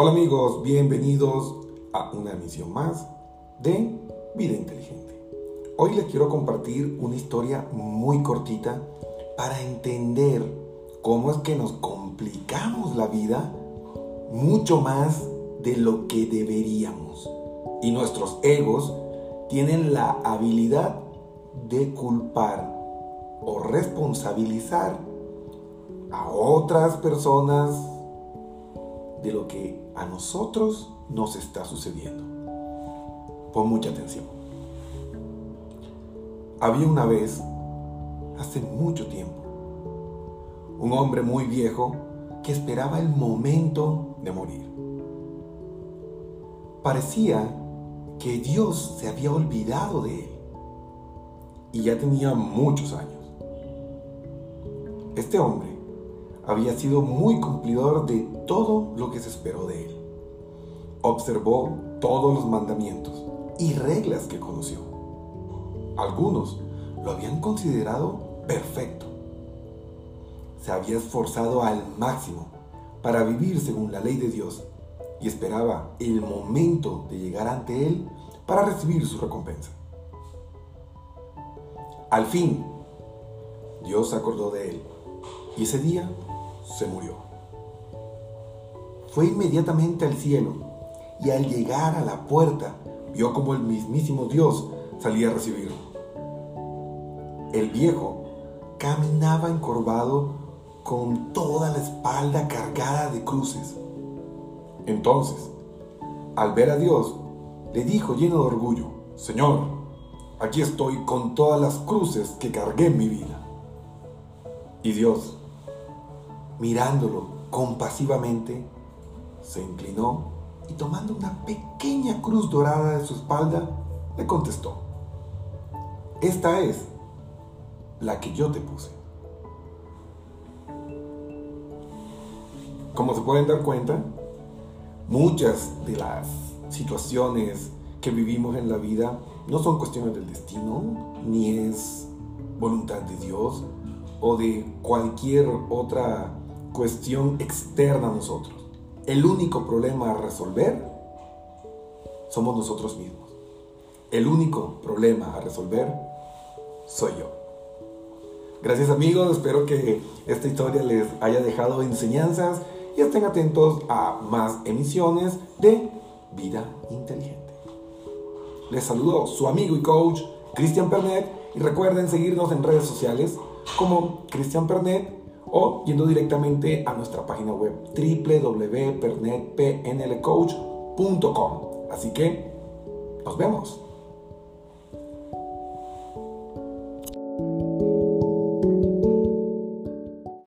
Hola amigos, bienvenidos a una emisión más de Vida Inteligente. Hoy les quiero compartir una historia muy cortita para entender cómo es que nos complicamos la vida mucho más de lo que deberíamos. Y nuestros egos tienen la habilidad de culpar o responsabilizar a otras personas de lo que a nosotros nos está sucediendo. Pon mucha atención. Había una vez, hace mucho tiempo, un hombre muy viejo que esperaba el momento de morir. Parecía que Dios se había olvidado de él y ya tenía muchos años. Este hombre había sido muy cumplidor de todo lo que se esperó de él. Observó todos los mandamientos y reglas que conoció. Algunos lo habían considerado perfecto. Se había esforzado al máximo para vivir según la ley de Dios y esperaba el momento de llegar ante Él para recibir su recompensa. Al fin, Dios acordó de él y ese día se murió. Fue inmediatamente al cielo y al llegar a la puerta vio como el mismísimo Dios salía a recibirlo. El viejo caminaba encorvado con toda la espalda cargada de cruces. Entonces, al ver a Dios, le dijo lleno de orgullo, Señor, aquí estoy con todas las cruces que cargué en mi vida. Y Dios, mirándolo compasivamente, se inclinó y tomando una pequeña cruz dorada de su espalda, le contestó, esta es la que yo te puse. Como se pueden dar cuenta, muchas de las situaciones que vivimos en la vida no son cuestiones del destino, ni es voluntad de Dios o de cualquier otra cuestión externa a nosotros. El único problema a resolver somos nosotros mismos. El único problema a resolver soy yo. Gracias amigos, espero que esta historia les haya dejado enseñanzas y estén atentos a más emisiones de Vida Inteligente. Les saludo su amigo y coach Cristian Pernet y recuerden seguirnos en redes sociales como Cristian Pernet o yendo directamente a nuestra página web www.pernetpnlcoach.com. Así que nos vemos.